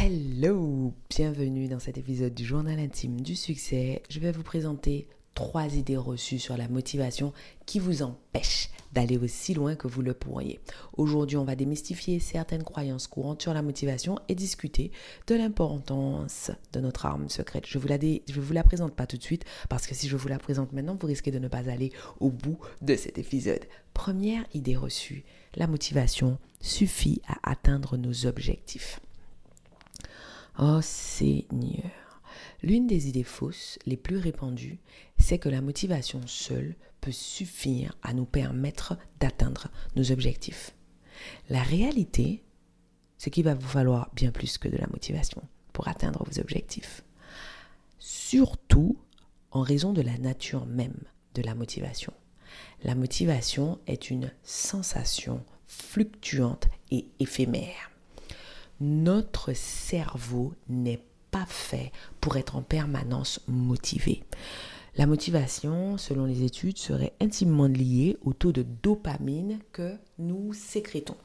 Hello, bienvenue dans cet épisode du journal intime du succès. Je vais vous présenter trois idées reçues sur la motivation qui vous empêchent d'aller aussi loin que vous le pourriez. Aujourd'hui, on va démystifier certaines croyances courantes sur la motivation et discuter de l'importance de notre arme secrète. Je vous vous la présente pas tout de suite parce que si je vous la présente maintenant, vous risquez de ne pas aller au bout de cet épisode. Première idée reçue, la motivation suffit à atteindre nos objectifs. Oh Seigneur. L'une des idées fausses les plus répandues, c'est que la motivation seule peut suffire à nous permettre d'atteindre nos objectifs. La réalité, c'est qu'il va vous falloir bien plus que de la motivation pour atteindre vos objectifs. Surtout en raison de la nature même de la motivation. La motivation est une sensation fluctuante et éphémère. Notre cerveau n'est pas fait pour être en permanence motivé. La motivation, selon les études, serait intimement liée au taux de dopamine que nous sécrétons.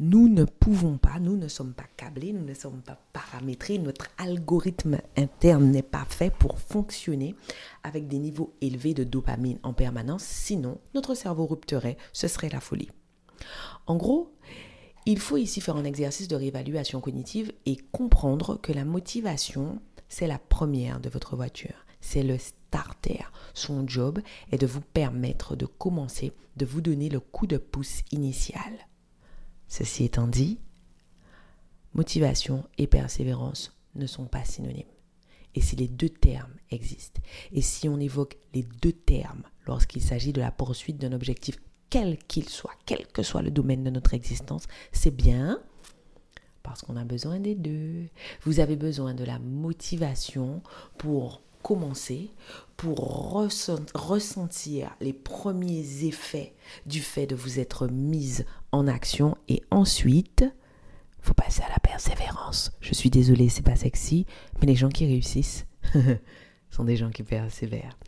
Nous ne pouvons pas, nous ne sommes pas câblés, nous ne sommes pas paramétrés, notre algorithme interne n'est pas fait pour fonctionner avec des niveaux élevés de dopamine en permanence, sinon notre cerveau rupterait, ce serait la folie. En gros, il faut ici faire un exercice de réévaluation cognitive et comprendre que la motivation, c'est la première de votre voiture. C'est le starter. Son job est de vous permettre de commencer, de vous donner le coup de pouce initial. Ceci étant dit, motivation et persévérance ne sont pas synonymes. Et si les deux termes existent, et si on évoque les deux termes lorsqu'il s'agit de la poursuite d'un objectif quel qu'il soit, quel que soit le domaine de notre existence, c'est bien parce qu'on a besoin des deux. Vous avez besoin de la motivation pour commencer, pour ressentir les premiers effets du fait de vous être mise en action et ensuite, faut passer à la persévérance. Je suis désolée, c'est pas sexy, mais les gens qui réussissent sont des gens qui persévèrent.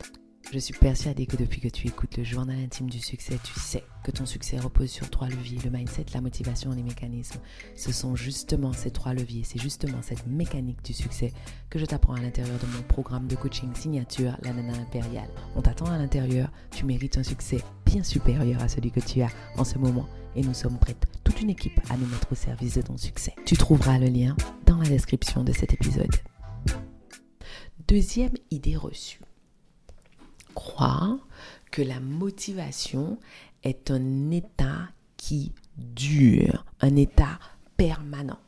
Je suis persuadée que depuis que tu écoutes le journal intime du succès, tu sais que ton succès repose sur trois leviers, le mindset, la motivation et les mécanismes. Ce sont justement ces trois leviers, c'est justement cette mécanique du succès que je t'apprends à l'intérieur de mon programme de coaching signature, la Nana Impériale. On t'attend à l'intérieur, tu mérites un succès bien supérieur à celui que tu as en ce moment et nous sommes prêtes, toute une équipe, à nous mettre au service de ton succès. Tu trouveras le lien dans la description de cet épisode. Deuxième idée reçue croire que la motivation est un état qui dure, un état permanent.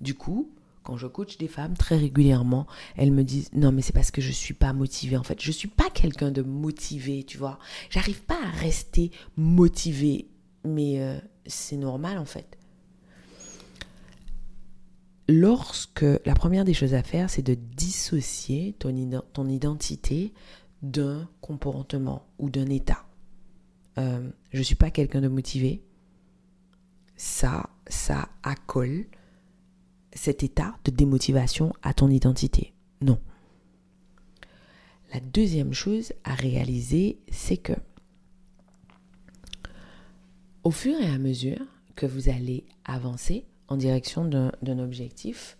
Du coup, quand je coach des femmes très régulièrement, elles me disent non mais c'est parce que je suis pas motivée en fait, je suis pas quelqu'un de motivé, tu vois. J'arrive pas à rester motivée, mais euh, c'est normal en fait. Lorsque la première des choses à faire, c'est de dissocier ton, ton identité d'un comportement ou d'un état. Euh, je ne suis pas quelqu'un de motivé. Ça, ça accole cet état de démotivation à ton identité. Non. La deuxième chose à réaliser, c'est que au fur et à mesure que vous allez avancer en direction d'un objectif,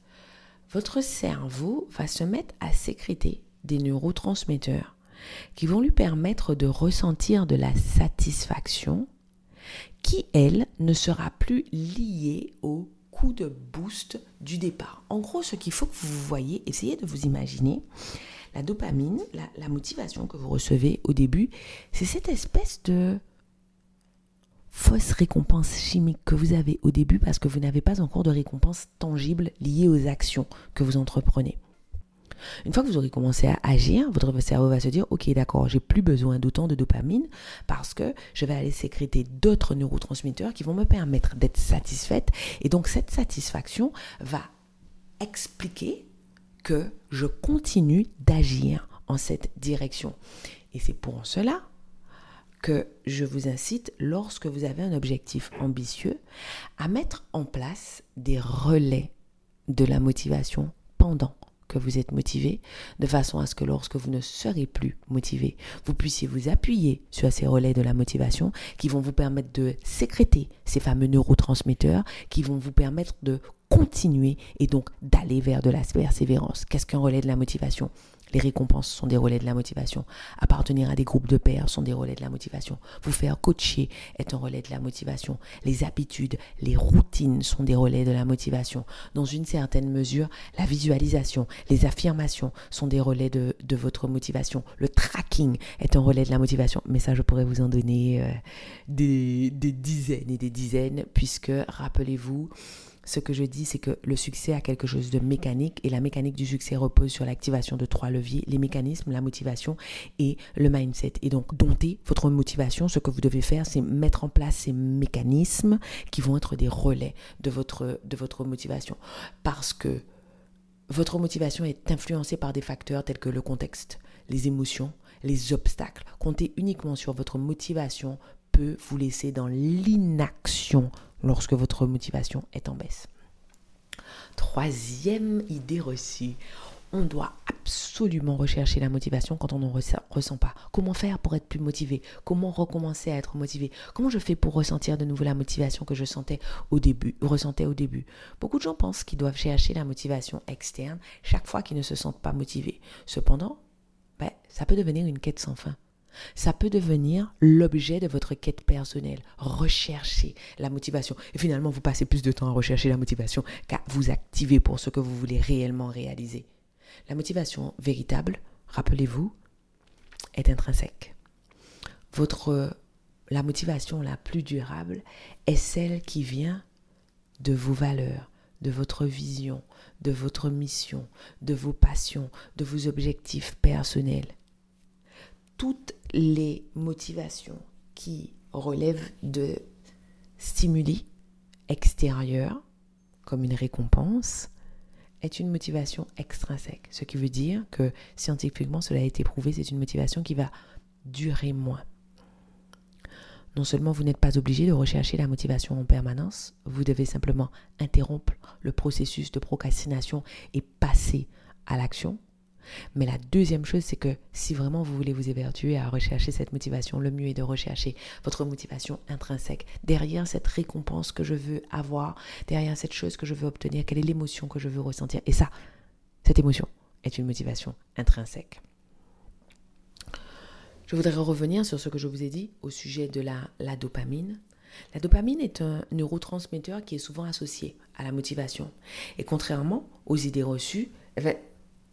votre cerveau va se mettre à sécréter des neurotransmetteurs qui vont lui permettre de ressentir de la satisfaction qui, elle, ne sera plus liée au coup de boost du départ. En gros, ce qu'il faut que vous voyez, essayez de vous imaginer, la dopamine, la, motivation que vous recevez au début, c'est cette espèce de fausse récompense chimique que vous avez au début parce que vous n'avez pas encore de récompense tangible liée aux actions que vous entreprenez. Une fois que vous aurez commencé à agir, votre cerveau va se dire, ok, d'accord, j'ai plus besoin d'autant de dopamine parce que je vais aller sécréter d'autres neurotransmetteurs qui vont me permettre d'être satisfaite. Et donc cette satisfaction va expliquer que je continue d'agir en cette direction. Et c'est pour cela que je vous incite, lorsque vous avez un objectif ambitieux, à mettre en place des relais de la motivation pendant que vous êtes motivé, de façon à ce que lorsque vous ne serez plus motivé, vous puissiez vous appuyer sur ces relais de la motivation qui vont vous permettre de sécréter ces fameux neurotransmetteurs qui vont vous permettre de continuer et donc d'aller vers de la persévérance. Qu'est-ce qu'un relais de la motivation? Les récompenses sont des relais de la motivation. Appartenir à des groupes de pairs sont des relais de la motivation. Vous faire coacher est un relais de la motivation. Les habitudes, les routines sont des relais de la motivation. Dans une certaine mesure, la visualisation, les affirmations sont des relais de, votre motivation. Le tracking est un relais de la motivation. Mais ça, je pourrais vous en donner euh, des dizaines et des dizaines, puisque, rappelez-vous, ce que je dis, c'est que le succès a quelque chose de mécanique et la mécanique du succès repose sur l'activation de trois leviers, les mécanismes, la motivation et le mindset. Et donc, dompter votre motivation, ce que vous devez faire, c'est mettre en place ces mécanismes qui vont être des relais de votre, de votre motivation. Parce que votre motivation est influencée par des facteurs tels que le contexte, les émotions, les obstacles. Compter uniquement sur votre motivation peut vous laisser dans l'inaction lorsque votre motivation est en baisse. Troisième idée reçue, on doit absolument rechercher la motivation quand on n'en ressent pas. Comment faire pour être plus motivé? Comment recommencer à être motivé? Comment je fais pour ressentir de nouveau la motivation que je sentais au début, ressentais au début? Beaucoup de gens pensent qu'ils doivent chercher la motivation externe chaque fois qu'ils ne se sentent pas motivés. Cependant, ben, ça peut devenir une quête sans fin. Ça peut devenir l'objet de votre quête personnelle. Rechercher la motivation. Et finalement, vous passez plus de temps à rechercher la motivation qu'à vous activer pour ce que vous voulez réellement réaliser. La motivation véritable, rappelez-vous, est intrinsèque. Votre, la motivation la plus durable est celle qui vient de vos valeurs, de votre vision, de votre mission, de vos passions, de vos objectifs personnels toutes les motivations qui relèvent de stimuli extérieurs, comme une récompense, est une motivation extrinsèque. Ce qui veut dire que scientifiquement, cela a été prouvé, c'est une motivation qui va durer moins. Non seulement vous n'êtes pas obligé de rechercher la motivation en permanence, vous devez simplement interrompre le processus de procrastination et passer à l'action mais la deuxième chose, c'est que si vraiment vous voulez vous évertuer à rechercher cette motivation, le mieux est de rechercher votre motivation intrinsèque. Derrière cette récompense que je veux avoir, derrière cette chose que je veux obtenir, quelle est l'émotion que je veux ressentir? Et ça, cette émotion est une motivation intrinsèque. Je voudrais revenir sur ce que je vous ai dit au sujet de la, dopamine. La dopamine est un neurotransmetteur qui est souvent associé à la motivation. Et contrairement aux idées reçues, eh ben,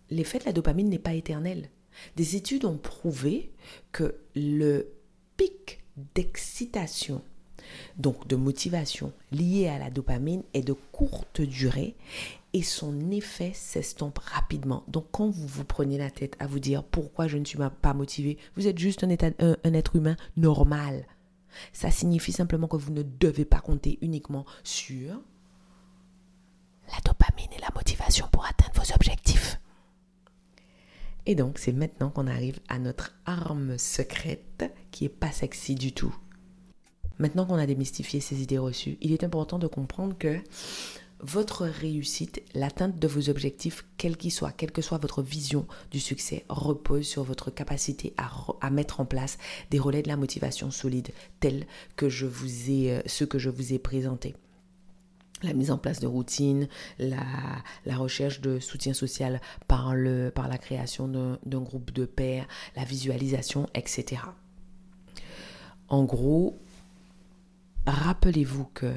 l'effet de la dopamine n'est pas éternel. Des études ont prouvé que le pic d'excitation, donc de motivation lié à la dopamine, est de courte durée et son effet s'estompe rapidement. Donc quand vous vous prenez la tête à vous dire pourquoi je ne suis pas motivé, vous êtes juste un, un être humain normal. Ça signifie simplement que vous ne devez pas compter uniquement sur la dopamine et la motivation pour atteindre. Et donc, c'est maintenant qu'on arrive à notre arme secrète qui est pas sexy du tout. Maintenant qu'on a démystifié ces idées reçues, il est important de comprendre que votre réussite, l'atteinte de vos objectifs, quels qu'ils soient, quelle que soit votre vision du succès, repose sur votre capacité à, mettre en place des relais de la motivation solide, tels que euh, ceux que je vous ai présentés la mise en place de routines, la, recherche de soutien social par, le, par la création d'un groupe de pairs, la visualisation, etc. En gros, rappelez-vous que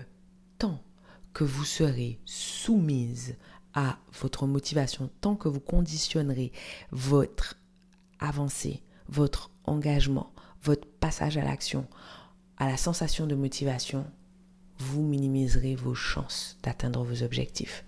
tant que vous serez soumise à votre motivation, tant que vous conditionnerez votre avancée, votre engagement, votre passage à l'action, à la sensation de motivation, vous minimiserez vos chances d'atteindre vos objectifs.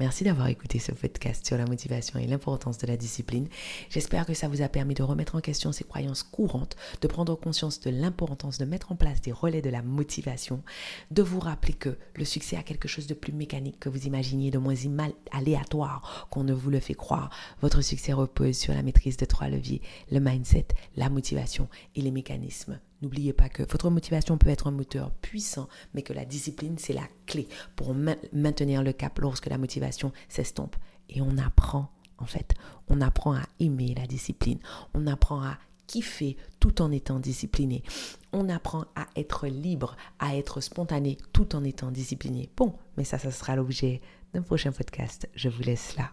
Merci d'avoir écouté ce podcast sur la motivation et l'importance de la discipline. J'espère que ça vous a permis de remettre en question ces croyances courantes, de prendre conscience de l'importance de mettre en place des relais de la motivation, de vous rappeler que le succès a quelque chose de plus mécanique que vous imaginiez, de moins aléatoire qu'on ne vous le fait croire. Votre succès repose sur la maîtrise de trois leviers, le mindset, la motivation et les mécanismes N'oubliez pas que votre motivation peut être un moteur puissant, mais que la discipline, c'est la clé pour maintenir le cap lorsque la motivation s'estompe. Et on apprend, en fait, on apprend à aimer la discipline. On apprend à kiffer tout en étant discipliné. On apprend à être libre, à être spontané tout en étant discipliné. Bon, mais ça, ça sera l'objet d'un prochain podcast. Je vous laisse là.